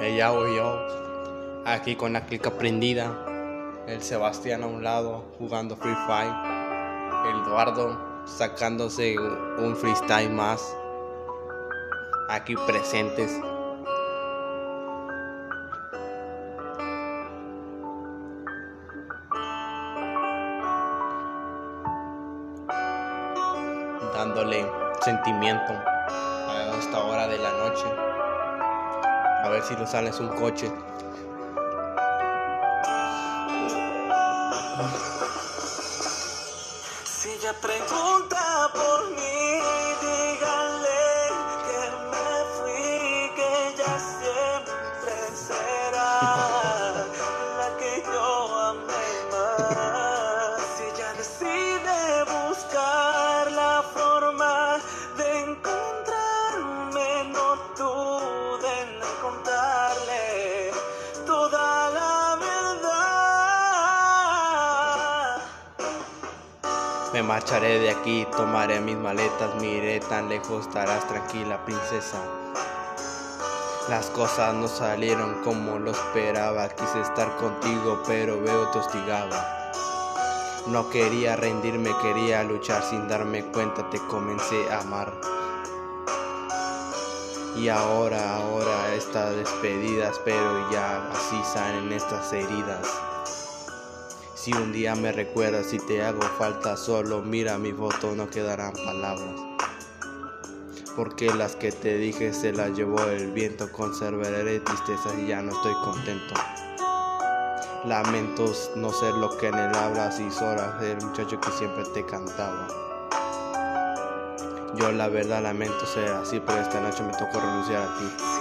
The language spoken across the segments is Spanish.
ella o yo, aquí con la clica prendida, el Sebastián a un lado jugando Free Fire, el Eduardo sacándose un freestyle más, aquí presentes. A ver si lo sales un coche. Si ella pregunta por mí, Me marcharé de aquí, tomaré mis maletas, miré tan lejos, estarás tranquila, princesa. Las cosas no salieron como lo esperaba, quise estar contigo, pero veo te hostigaba. No quería rendirme, quería luchar sin darme cuenta, te comencé a amar. Y ahora, ahora esta despedida, espero ya así salen estas heridas. Si un día me recuerdas y te hago falta, solo mira mi foto, no quedarán palabras. Porque las que te dije se las llevó el viento, conservaré tristezas y ya no estoy contento. Lamentos no ser lo que anhelabas y sola ser el muchacho que siempre te cantaba. Yo la verdad lamento ser así, pero esta noche me tocó renunciar a ti.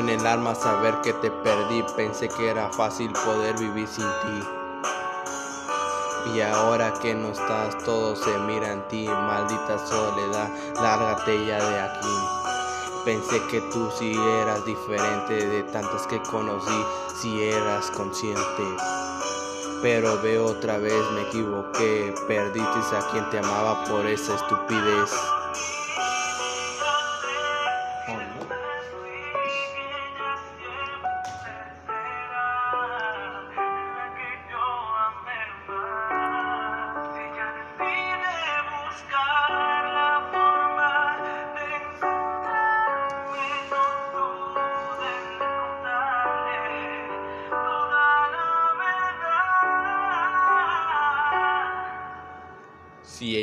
En el alma saber que te perdí, pensé que era fácil poder vivir sin ti. Y ahora que no estás, todo se mira en ti, maldita soledad, lárgate ya de aquí. Pensé que tú sí eras diferente de tantas que conocí, si eras consciente. Pero veo otra vez, me equivoqué, perdiste a quien te amaba por esa estupidez.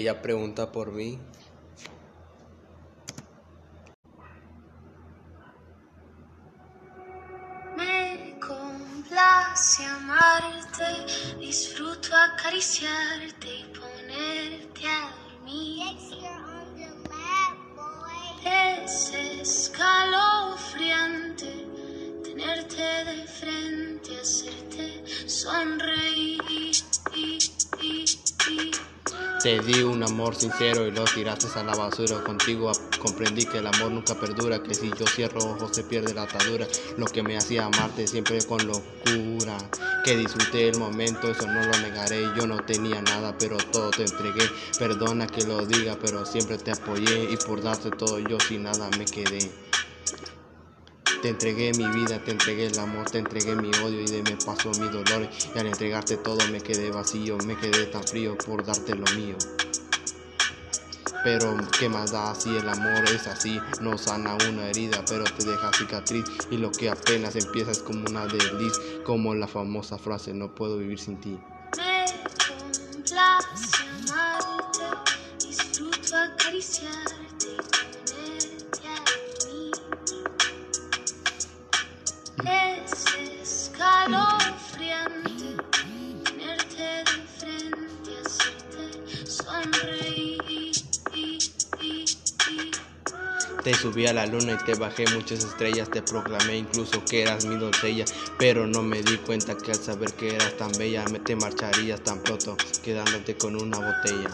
Ella pregunta por mí, Me complace amarte, disfruto acariciarte y ponerte a dormir. Es escalofriante tenerte de frente, hacerte sonreír. Te di un amor sincero y lo tiraste a la basura. Contigo comprendí que el amor nunca perdura, que si yo cierro ojos se pierde la atadura. Lo que me hacía amarte siempre con locura. Que disfruté el momento, eso no lo negaré. Yo no tenía nada, pero todo te entregué. Perdona que lo diga, pero siempre te apoyé. Y por darte todo yo sin nada me quedé. Te entregué mi vida, te entregué el amor, te entregué mi odio y de me pasó mi dolor. Y al entregarte todo me quedé vacío, me quedé tan frío por darte lo mío. Pero qué más da si el amor es así, no sana una herida, pero te deja cicatriz. Y lo que apenas empieza es como una desliz, como la famosa frase, no puedo vivir sin ti. Me complace amarte, disfruto acariciarte Te subí a la luna y te bajé muchas estrellas, te proclamé incluso que eras mi doncella, pero no me di cuenta que al saber que eras tan bella me te marcharías tan pronto, quedándote con una botella.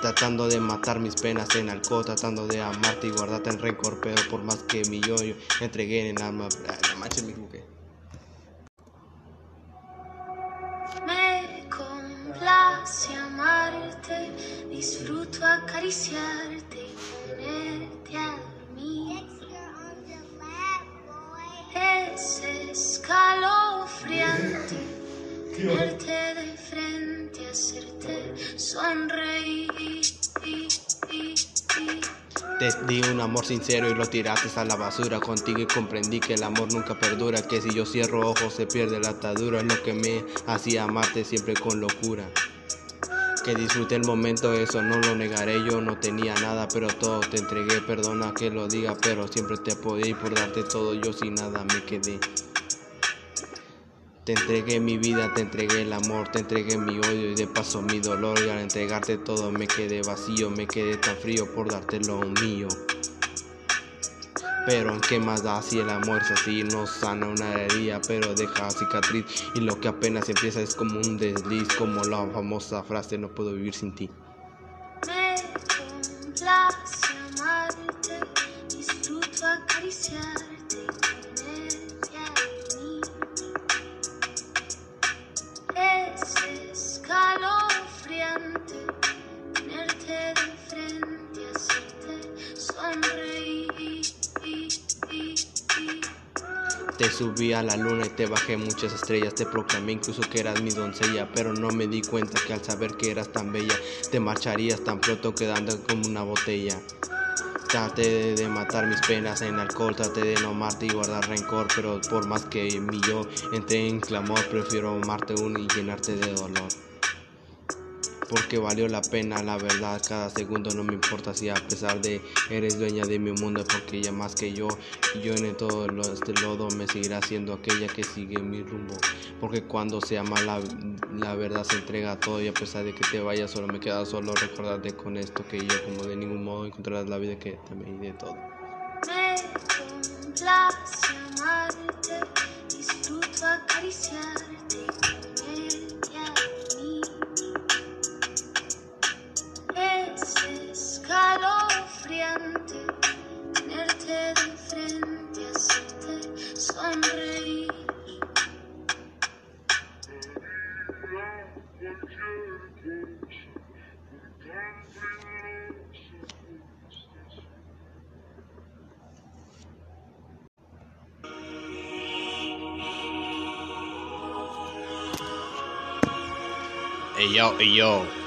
Tratando de matar mis penas en alcohol, tratando de amarte y guardarte en rencor, pero por más que mi yo, yo entregué en el alma. Ay, no manches, mi buque. Me complace amarte, disfruto acariciarte y tenerte a mí. Es escalofriante tenerte de frente, hacerte sonreír. Te di un amor sincero y lo tiraste a la basura contigo y comprendí que el amor nunca perdura, que si yo cierro ojos se pierde la atadura, lo que me hacía amarte siempre con locura. Que disfruté el momento, eso no lo negaré, yo no tenía nada, pero todo te entregué, perdona que lo diga, pero siempre te apoyé y por darte todo yo sin nada me quedé. Te entregué mi vida, te entregué el amor, te entregué mi odio y de paso mi dolor y al entregarte todo me quedé vacío, me quedé tan frío por darte lo mío. Pero qué más da si el amor es así, no sana una herida, pero deja cicatriz y lo que apenas empieza es como un desliz, como la famosa frase no puedo vivir sin ti. Me complace amarte, disfruto acariciarte Te subí a la luna y te bajé muchas estrellas, te proclamé incluso que eras mi doncella, pero no me di cuenta que al saber que eras tan bella, te marcharías tan pronto quedando como una botella. Traté de matar mis penas en alcohol, traté de no amarte y guardar rencor, pero por más que mi yo entré en clamor, prefiero amarte uno y llenarte de dolor. Porque valió la pena, la verdad, cada segundo no me importa si a pesar de eres dueña de mi mundo, porque ella más que yo, yo en todo lo- este lodo me seguirá siendo aquella que sigue mi rumbo. Porque cuando se ama la, la verdad se entrega a todo y a pesar de que te vayas solo me queda solo recordarte con esto que yo como de ningún modo encontrarás la vida que te me de todo. Me complace amarte, disfruto acariciarte escalofriante tenerte de frente, hacerte sonreír. Ey yo, ey yo.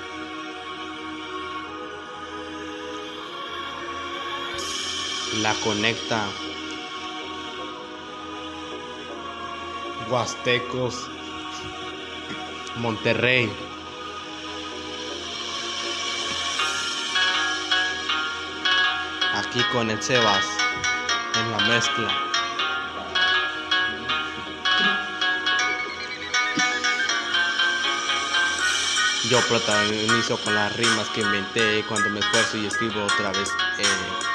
La conecta. Huastecos. Monterrey. Aquí con el Sebas. En la mezcla. Yo protagonizo con las rimas que inventé cuando me esfuerzo y escribo otra vez. eh,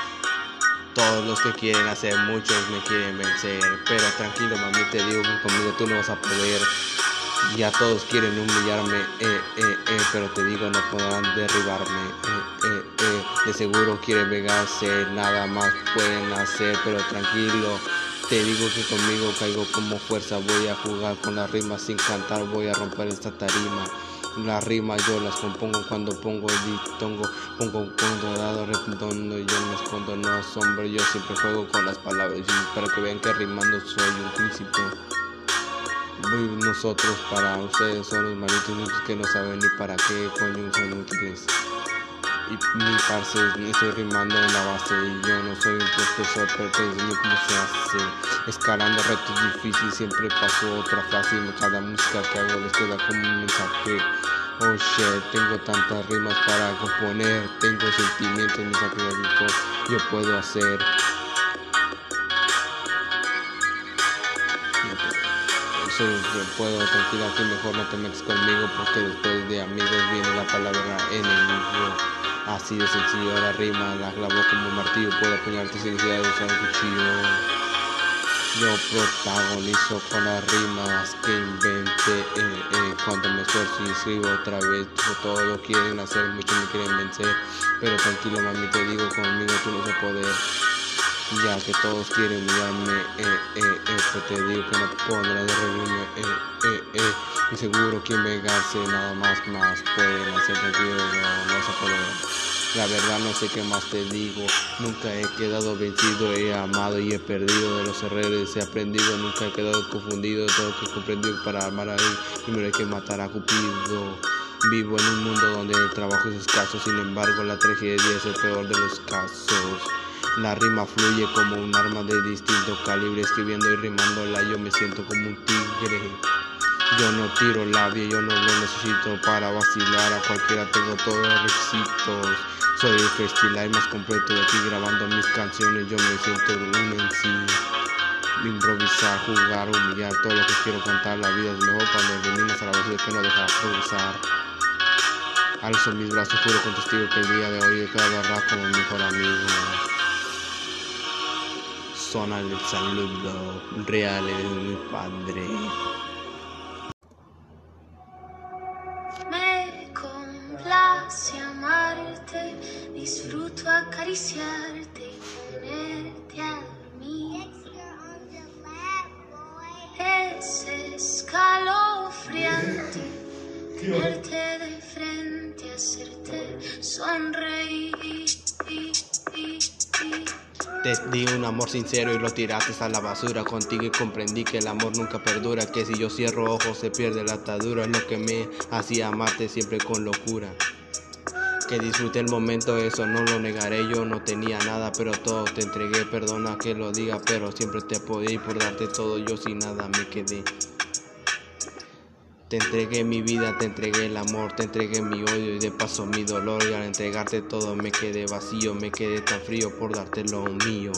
todos los que quieren hacer, muchos me quieren vencer. Pero tranquilo, mami, te digo que conmigo tú no vas a poder. Ya todos quieren humillarme, eh, eh, eh, pero te digo no podrán derribarme. eh, eh, eh. De seguro quieren vengarse, nada más pueden hacer, pero tranquilo. Te digo que conmigo caigo como fuerza, voy a jugar con las rimas sin cantar, voy a romper esta tarima. Las rimas yo las compongo cuando pongo el dictongo, pongo controlado, redondo y yo me escondo, no asombro, yo siempre juego con las palabras y para que vean que rimando soy un príncipe. Muy nosotros para ustedes son los inútiles que no saben ni para qué coño son útiles. Y mi parce, estoy rimando en la base y yo no soy un profesor, pero te enseño cómo se hace. Escalando retos difíciles, siempre paso otra frase y cada música que hago les queda como un mensaje. Oh shit, tengo tantas rimas para componer, tengo sentimientos, mis sacrificios, yo puedo hacer. Yo puedo, tranquila que mejor no te metas conmigo porque después de amigos viene la palabra enemigo. Así de sencillo la rima, la clavó como un martillo, puedo apuñarte sin necesidad de usar un cuchillo. Yo protagonizo con las rimas que inventé eh, eh, cuando me esfuerzo y escribo otra vez. Todo quieren hacer, muchos me quieren vencer, pero tranquilo mami, te digo conmigo tú no vas a. Ya que todos quieren mirarme, eh, eh, eh, pues te digo que no pondrás de reunirme, eh, eh, eh. Y seguro quien me gase nada más, más pueden hacer no, no. La verdad no sé qué más te digo, nunca he quedado vencido, he amado y he perdido de los errores, he aprendido, nunca he quedado confundido, todo lo que comprendido para amar a él, primero hay que matar a Cupido. Vivo en un mundo donde el trabajo es escaso, sin embargo la tragedia es el peor de los casos. La rima fluye como un arma de distinto calibre, escribiendo y rimándola yo me siento como un tigre. Yo no tiro labio, yo no lo necesito para vacilar a cualquiera, tengo todos los requisitos. Soy el freestyle más completo de aquí grabando mis canciones, yo me siento un en sí. Improvisar, jugar, humillar, todo lo que quiero contar, la vida es mejor cuando eliminas a la voz que no deja progresar. Alzo mis brazos, juro con testigo que el día de hoy he quedado como mi mejor amigo. Zona el saludo, real es mi padre. Tenerte de frente, hacerte sonreír. Te di un amor sincero y lo tiraste a la basura contigo y comprendí que el amor nunca perdura, que si yo cierro ojos se pierde la atadura, es lo que me hacía amarte siempre con locura. Que disfruté el momento, eso no lo negaré, yo no tenía nada, pero todo te entregué, perdona que lo diga, pero siempre te apoyé y por darte todo yo sin nada me quedé. Te entregué mi vida, te entregué el amor, te entregué mi odio y de paso mi dolor y al entregarte todo me quedé vacío, me quedé tan frío por darte lo mío.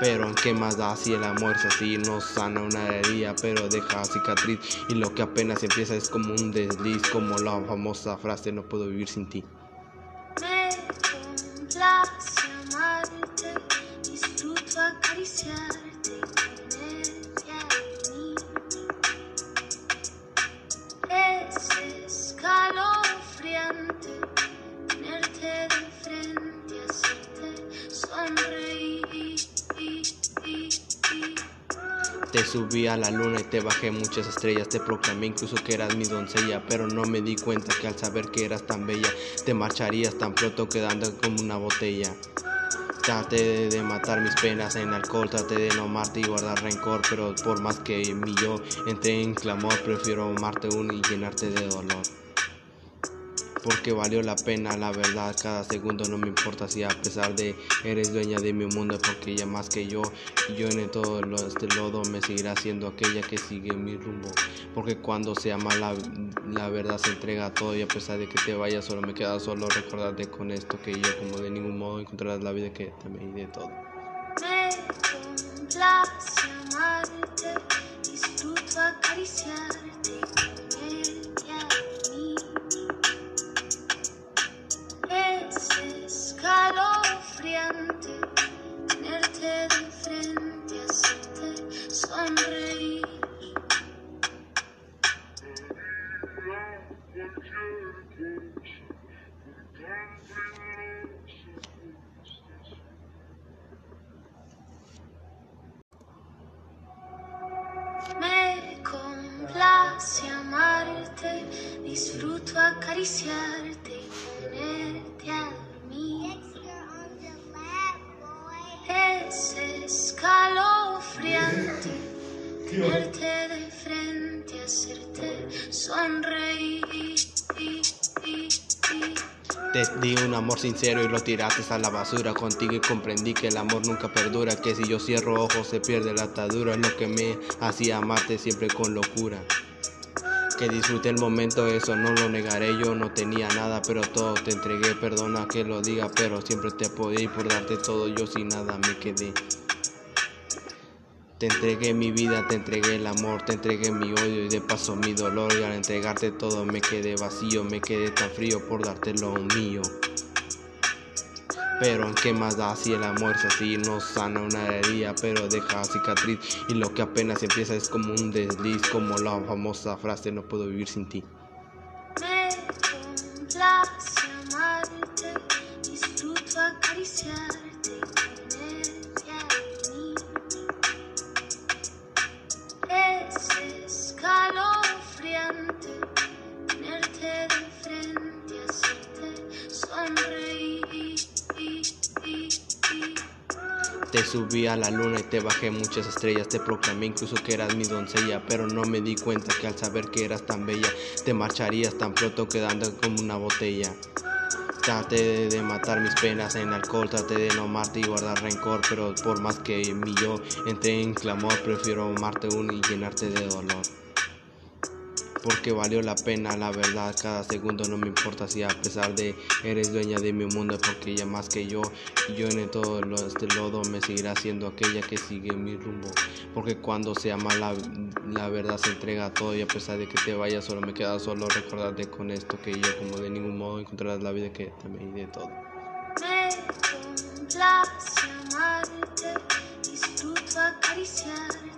Pero en qué más da si el amor es así, no sana una herida, pero deja cicatriz y lo que apenas empieza es como un desliz, como la famosa frase no puedo vivir sin ti. Te subí a la luna y te bajé muchas estrellas, te proclamé incluso que eras mi doncella, pero no me di cuenta que al saber que eras tan bella, te marcharías tan pronto quedando como una botella. Traté de matar mis penas en alcohol, traté de no amarte y guardar rencor, pero por más que mi yo entré en clamor, prefiero amarte uno y llenarte de dolor. Porque valió la pena, la verdad, cada segundo no me importa si a pesar de eres dueña de mi mundo, porque ella más que yo, yo en todo lo- este lodo me seguirá siendo aquella que sigue mi rumbo. Porque cuando se ama la, la verdad se entrega a todo y a pesar de que te vayas solo me queda solo recordarte con esto que yo como de ningún modo encontrarás la vida que te me de todo. Me complace amarte, disfruto acariciarte disfruto acariciarte y tenerte a mí. Es escalofriante tenerte de frente, hacerte sonreír. Te di un amor sincero y lo tiraste a la basura contigo y comprendí que el amor nunca perdura, que si yo cierro ojos se pierde la atadura, lo que me hacía amarte siempre con locura. Que disfruté el momento, eso no lo negaré, yo no tenía nada, pero todo te entregué, perdona que lo diga, pero siempre te apoyé y por darte todo yo sin nada me quedé. Te entregué mi vida, te entregué el amor, te entregué mi odio y de paso mi dolor. Y al entregarte todo me quedé vacío, me quedé tan frío por darte lo mío. Pero en qué más da si el amor es así, no sana una herida, pero deja cicatriz. Y lo que apenas empieza es como un desliz, como la famosa frase no puedo vivir sin ti. Me complace amarte, disfruto acariciarte Subí a la luna y te bajé muchas estrellas, te proclamé incluso que eras mi doncella, pero no me di cuenta que al saber que eras tan bella, te marcharías tan pronto quedando como una botella. Traté de matar mis penas en alcohol, traté de no amarte y guardar rencor, pero por más que mi yo entré en clamor, prefiero amarte uno y llenarte de dolor. Porque valió la pena, la verdad, cada segundo no me importa si a pesar de eres dueña de mi mundo, porque ella más que yo, yo en todo lo- este lodo me seguirá siendo aquella que sigue mi rumbo. Porque cuando se ama la, la verdad se entrega a todo y a pesar de que te vayas solo me queda solo recordarte con esto que yo como de ningún modo encontrarás la vida que te me de todo. Me complace amarte, disfruto acariciarte